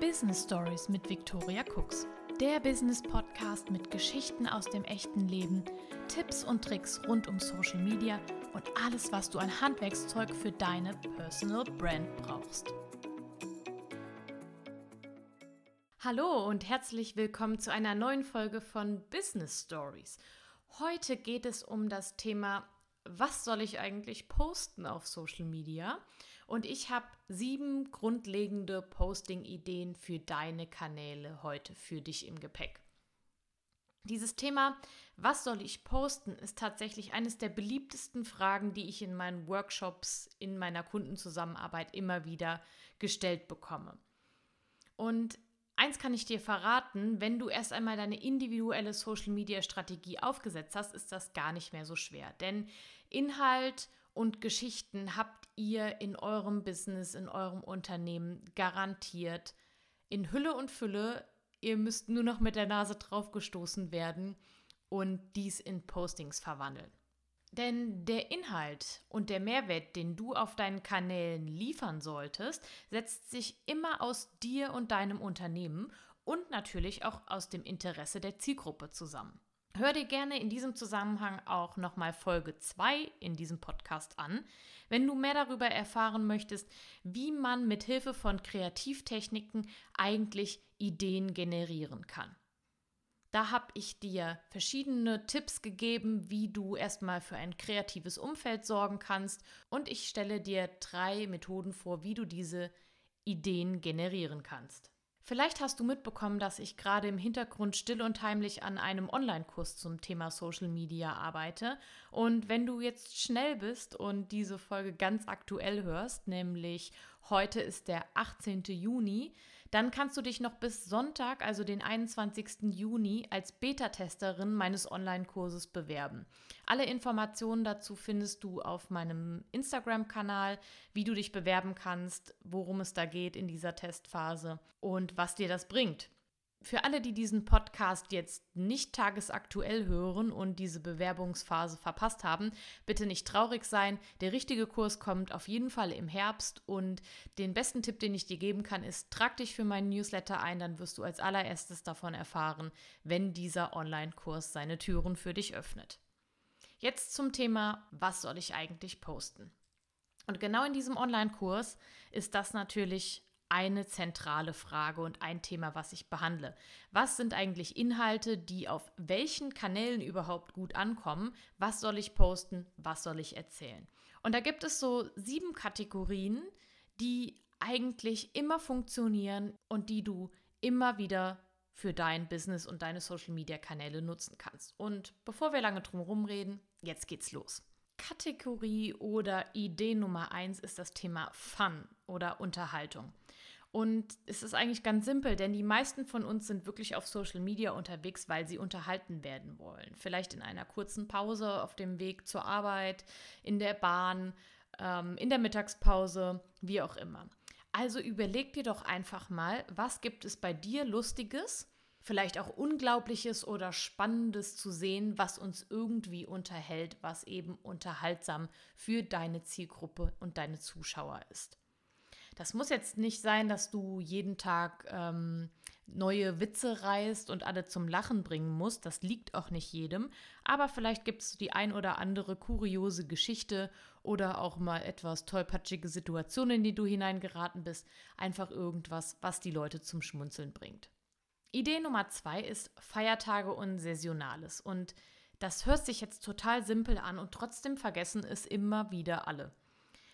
Business Stories mit Victoria Cooks. Der Business Podcast mit Geschichten aus dem echten Leben, Tipps und Tricks rund um Social Media und alles, was du an Handwerkszeug für deine Personal Brand brauchst. Hallo und herzlich willkommen zu einer neuen Folge von Business Stories. Heute geht es um das Thema, was soll ich eigentlich posten auf Social Media? Und ich habe sieben grundlegende Posting-Ideen für deine Kanäle heute für dich im Gepäck. Dieses Thema, was soll ich posten, ist tatsächlich eines der beliebtesten Fragen, die ich in meinen Workshops, in meiner Kundenzusammenarbeit immer wieder gestellt bekomme. Und eins kann ich dir verraten, wenn du erst einmal deine individuelle Social-Media-Strategie aufgesetzt hast, ist das gar nicht mehr so schwer. Denn Inhalt und Geschichten habt ihr in eurem Business, in eurem Unternehmen garantiert in Hülle und Fülle. Ihr müsst nur noch mit der Nase draufgestoßen werden und dies in Postings verwandeln. Denn der Inhalt und der Mehrwert, den du auf deinen Kanälen liefern solltest, setzt sich immer aus dir und deinem Unternehmen und natürlich auch aus dem Interesse der Zielgruppe zusammen. Hör dir gerne in diesem Zusammenhang auch nochmal Folge 2 in diesem Podcast an, wenn du mehr darüber erfahren möchtest, wie man mit Hilfe von Kreativtechniken eigentlich Ideen generieren kann. Da habe ich dir verschiedene Tipps gegeben, wie du erstmal für ein kreatives Umfeld sorgen kannst und ich stelle dir drei Methoden vor, wie du diese Ideen generieren kannst. Vielleicht hast du mitbekommen, dass ich gerade im Hintergrund still und heimlich an einem Online-Kurs zum Thema Social Media arbeite. Und wenn du jetzt schnell bist und diese Folge ganz aktuell hörst, nämlich heute ist der 18. Juni, dann kannst du dich noch bis Sonntag, also den 21. Juni, als Beta-Testerin meines Online-Kurses bewerben. Alle Informationen dazu findest du auf meinem Instagram-Kanal, wie du dich bewerben kannst, worum es da geht in dieser Testphase und was dir das bringt. Für alle, die diesen Podcast jetzt nicht tagesaktuell hören und diese Bewerbungsphase verpasst haben, bitte nicht traurig sein. Der richtige Kurs kommt auf jeden Fall im Herbst und den besten Tipp, den ich dir geben kann, ist, trag dich für meinen Newsletter ein, dann wirst du als allererstes davon erfahren, wenn dieser Online-Kurs seine Türen für dich öffnet. Jetzt zum Thema, was soll ich eigentlich posten? Und genau in diesem Online-Kurs ist das natürlich eine zentrale Frage und ein Thema, was ich behandle. Was sind eigentlich Inhalte, die auf welchen Kanälen überhaupt gut ankommen? Was soll ich posten? Was soll ich erzählen? Und da gibt es so sieben Kategorien, die eigentlich immer funktionieren und die du immer wieder für dein Business und deine Social Media Kanäle nutzen kannst. Und bevor wir lange drum reden, jetzt geht's los. Kategorie oder Idee Nummer eins ist das Thema Fun oder Unterhaltung. Und es ist eigentlich ganz simpel, denn die meisten von uns sind wirklich auf Social Media unterwegs, weil sie unterhalten werden wollen. Vielleicht in einer kurzen Pause auf dem Weg zur Arbeit, in der Bahn, ähm, in der Mittagspause, wie auch immer. Also überleg dir doch einfach mal, was gibt es bei dir Lustiges, vielleicht auch Unglaubliches oder Spannendes zu sehen, was uns irgendwie unterhält, was eben unterhaltsam für deine Zielgruppe und deine Zuschauer ist. Das muss jetzt nicht sein, dass du jeden Tag ähm, neue Witze reißt und alle zum Lachen bringen musst. Das liegt auch nicht jedem. Aber vielleicht gibt es die ein oder andere kuriose Geschichte oder auch mal etwas tollpatschige Situationen, in die du hineingeraten bist. Einfach irgendwas, was die Leute zum Schmunzeln bringt. Idee Nummer zwei ist Feiertage und Saisonales. Und das hört sich jetzt total simpel an und trotzdem vergessen es immer wieder alle.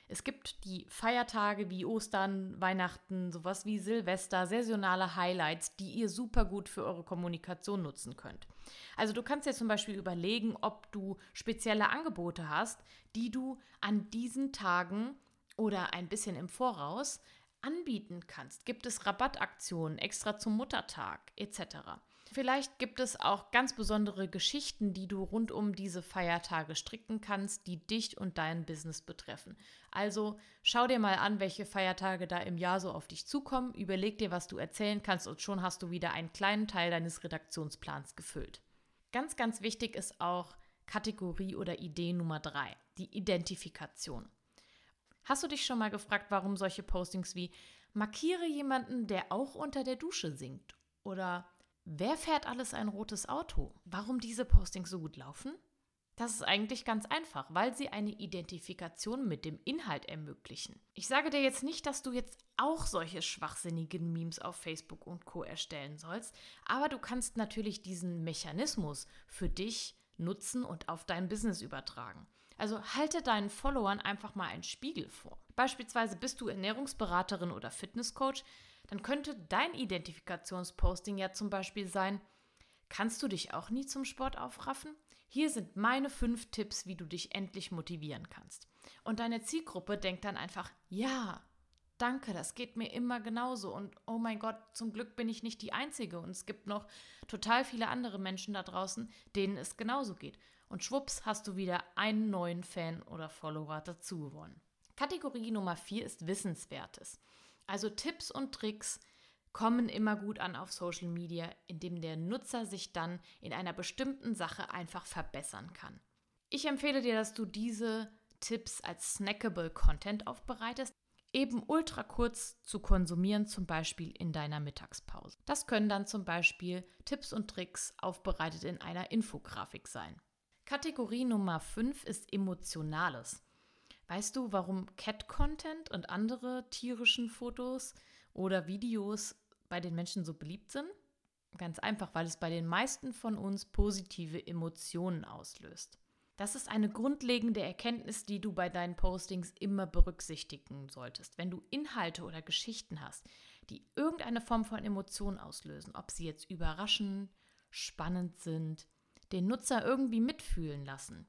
Es gibt die Feiertage wie Ostern, Weihnachten, sowas wie Silvester, saisonale Highlights, die ihr super gut für eure Kommunikation nutzen könnt. Also du kannst dir zum Beispiel überlegen, ob du spezielle Angebote hast, die du an diesen Tagen oder ein bisschen im Voraus anbieten kannst. Gibt es Rabattaktionen extra zum Muttertag etc. Vielleicht gibt es auch ganz besondere Geschichten, die du rund um diese Feiertage stricken kannst, die dich und dein Business betreffen. Also schau dir mal an, welche Feiertage da im Jahr so auf dich zukommen, überleg dir, was du erzählen kannst und schon hast du wieder einen kleinen Teil deines Redaktionsplans gefüllt. Ganz, ganz wichtig ist auch Kategorie oder Idee Nummer drei, die Identifikation. Hast du dich schon mal gefragt, warum solche Postings wie markiere jemanden, der auch unter der Dusche singt oder wer fährt alles ein rotes Auto? Warum diese Postings so gut laufen? Das ist eigentlich ganz einfach, weil sie eine Identifikation mit dem Inhalt ermöglichen. Ich sage dir jetzt nicht, dass du jetzt auch solche schwachsinnigen Memes auf Facebook und Co erstellen sollst, aber du kannst natürlich diesen Mechanismus für dich nutzen und auf dein Business übertragen. Also halte deinen Followern einfach mal einen Spiegel vor. Beispielsweise bist du Ernährungsberaterin oder Fitnesscoach, dann könnte dein Identifikationsposting ja zum Beispiel sein, kannst du dich auch nie zum Sport aufraffen? Hier sind meine fünf Tipps, wie du dich endlich motivieren kannst. Und deine Zielgruppe denkt dann einfach, ja, danke, das geht mir immer genauso. Und oh mein Gott, zum Glück bin ich nicht die Einzige. Und es gibt noch total viele andere Menschen da draußen, denen es genauso geht. Und schwupps hast du wieder einen neuen Fan oder Follower dazu gewonnen. Kategorie Nummer vier ist Wissenswertes. Also Tipps und Tricks, kommen immer gut an auf Social Media, indem der Nutzer sich dann in einer bestimmten Sache einfach verbessern kann. Ich empfehle dir, dass du diese Tipps als snackable Content aufbereitest, eben ultra kurz zu konsumieren, zum Beispiel in deiner Mittagspause. Das können dann zum Beispiel Tipps und Tricks aufbereitet in einer Infografik sein. Kategorie Nummer 5 ist Emotionales. Weißt du, warum Cat-Content und andere tierischen Fotos oder Videos bei den Menschen so beliebt sind? Ganz einfach, weil es bei den meisten von uns positive Emotionen auslöst. Das ist eine grundlegende Erkenntnis, die du bei deinen Postings immer berücksichtigen solltest. Wenn du Inhalte oder Geschichten hast, die irgendeine Form von Emotion auslösen, ob sie jetzt überraschen, spannend sind, den Nutzer irgendwie mitfühlen lassen,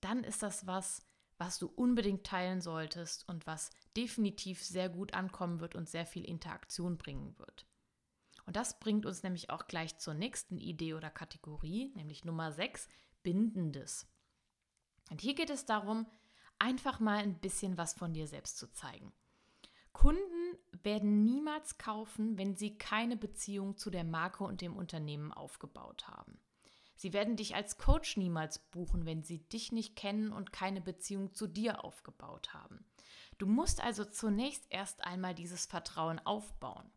dann ist das was, was du unbedingt teilen solltest und was definitiv sehr gut ankommen wird und sehr viel Interaktion bringen wird. Und das bringt uns nämlich auch gleich zur nächsten Idee oder Kategorie, nämlich Nummer 6, Bindendes. Und hier geht es darum, einfach mal ein bisschen was von dir selbst zu zeigen. Kunden werden niemals kaufen, wenn sie keine Beziehung zu der Marke und dem Unternehmen aufgebaut haben. Sie werden dich als Coach niemals buchen, wenn sie dich nicht kennen und keine Beziehung zu dir aufgebaut haben. Du musst also zunächst erst einmal dieses Vertrauen aufbauen.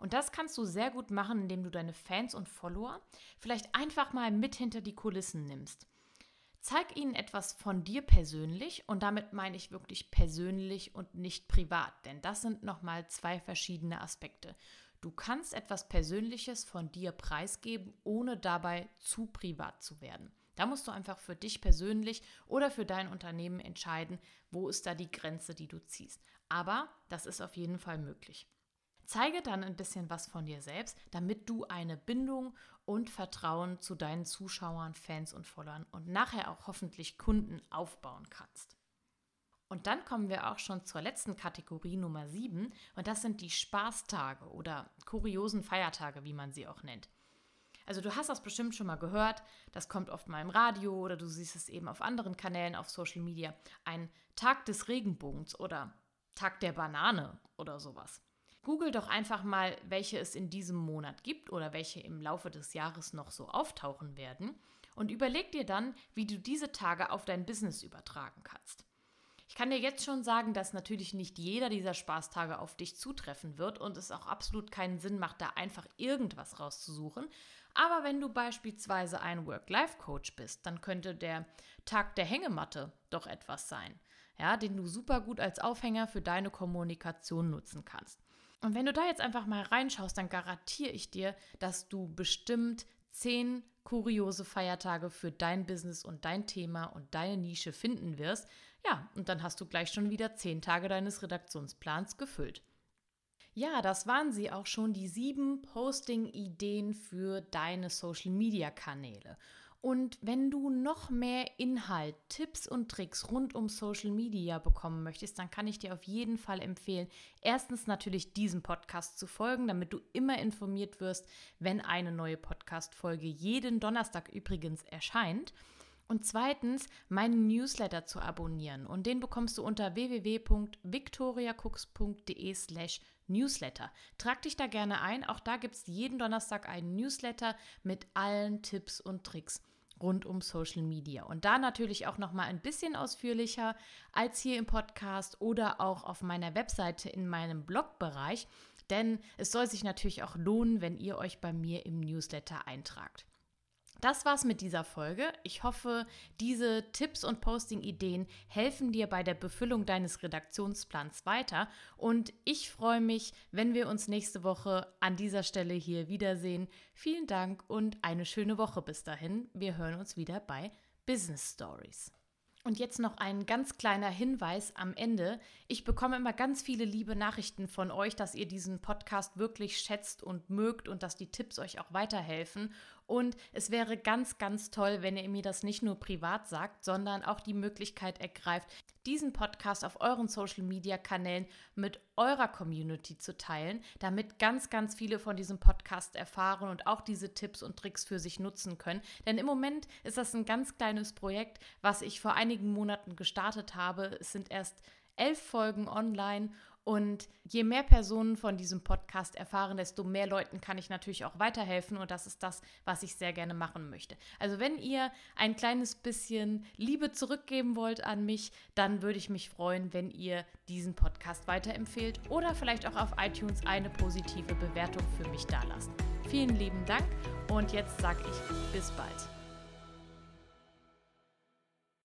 Und das kannst du sehr gut machen, indem du deine Fans und Follower vielleicht einfach mal mit hinter die Kulissen nimmst. Zeig ihnen etwas von dir persönlich und damit meine ich wirklich persönlich und nicht privat, denn das sind nochmal zwei verschiedene Aspekte. Du kannst etwas Persönliches von dir preisgeben, ohne dabei zu privat zu werden. Da musst du einfach für dich persönlich oder für dein Unternehmen entscheiden, wo ist da die Grenze, die du ziehst. Aber das ist auf jeden Fall möglich. Zeige dann ein bisschen was von dir selbst, damit du eine Bindung und Vertrauen zu deinen Zuschauern, Fans und Followern und nachher auch hoffentlich Kunden aufbauen kannst. Und dann kommen wir auch schon zur letzten Kategorie Nummer 7 und das sind die Spaßtage oder kuriosen Feiertage, wie man sie auch nennt. Also du hast das bestimmt schon mal gehört, das kommt oft mal im Radio oder du siehst es eben auf anderen Kanälen auf Social Media. Ein Tag des Regenbogens oder Tag der Banane oder sowas. Google doch einfach mal, welche es in diesem Monat gibt oder welche im Laufe des Jahres noch so auftauchen werden und überleg dir dann, wie du diese Tage auf dein Business übertragen kannst. Ich kann dir jetzt schon sagen, dass natürlich nicht jeder dieser Spaßtage auf dich zutreffen wird und es auch absolut keinen Sinn macht, da einfach irgendwas rauszusuchen. Aber wenn du beispielsweise ein Work-Life-Coach bist, dann könnte der Tag der Hängematte doch etwas sein, ja, den du super gut als Aufhänger für deine Kommunikation nutzen kannst. Und wenn du da jetzt einfach mal reinschaust, dann garantiere ich dir, dass du bestimmt zehn kuriose Feiertage für dein Business und dein Thema und deine Nische finden wirst. Ja, und dann hast du gleich schon wieder zehn Tage deines Redaktionsplans gefüllt. Ja, das waren sie auch schon, die sieben Posting-Ideen für deine Social-Media-Kanäle. Und wenn du noch mehr Inhalt, Tipps und Tricks rund um Social Media bekommen möchtest, dann kann ich dir auf jeden Fall empfehlen, erstens natürlich diesem Podcast zu folgen, damit du immer informiert wirst, wenn eine neue Podcast-Folge jeden Donnerstag übrigens erscheint. Und zweitens, meinen Newsletter zu abonnieren. Und den bekommst du unter www.victoriacooks.de slash Newsletter. Trag dich da gerne ein. Auch da gibt es jeden Donnerstag einen Newsletter mit allen Tipps und Tricks rund um Social Media. Und da natürlich auch noch mal ein bisschen ausführlicher als hier im Podcast oder auch auf meiner Webseite in meinem Blogbereich, denn es soll sich natürlich auch lohnen, wenn ihr euch bei mir im Newsletter eintragt. Das war's mit dieser Folge. Ich hoffe, diese Tipps und Posting-Ideen helfen dir bei der Befüllung deines Redaktionsplans weiter. Und ich freue mich, wenn wir uns nächste Woche an dieser Stelle hier wiedersehen. Vielen Dank und eine schöne Woche bis dahin. Wir hören uns wieder bei Business Stories. Und jetzt noch ein ganz kleiner Hinweis am Ende. Ich bekomme immer ganz viele liebe Nachrichten von euch, dass ihr diesen Podcast wirklich schätzt und mögt und dass die Tipps euch auch weiterhelfen. Und es wäre ganz, ganz toll, wenn ihr mir das nicht nur privat sagt, sondern auch die Möglichkeit ergreift, diesen Podcast auf euren Social-Media-Kanälen mit eurer Community zu teilen, damit ganz, ganz viele von diesem Podcast erfahren und auch diese Tipps und Tricks für sich nutzen können. Denn im Moment ist das ein ganz kleines Projekt, was ich vor einigen Monaten gestartet habe. Es sind erst elf Folgen online und je mehr Personen von diesem Podcast erfahren, desto mehr Leuten kann ich natürlich auch weiterhelfen. Und das ist das, was ich sehr gerne machen möchte. Also wenn ihr ein kleines bisschen Liebe zurückgeben wollt an mich, dann würde ich mich freuen, wenn ihr diesen Podcast weiterempfehlt oder vielleicht auch auf iTunes eine positive Bewertung für mich dalasst. Vielen lieben Dank und jetzt sage ich bis bald.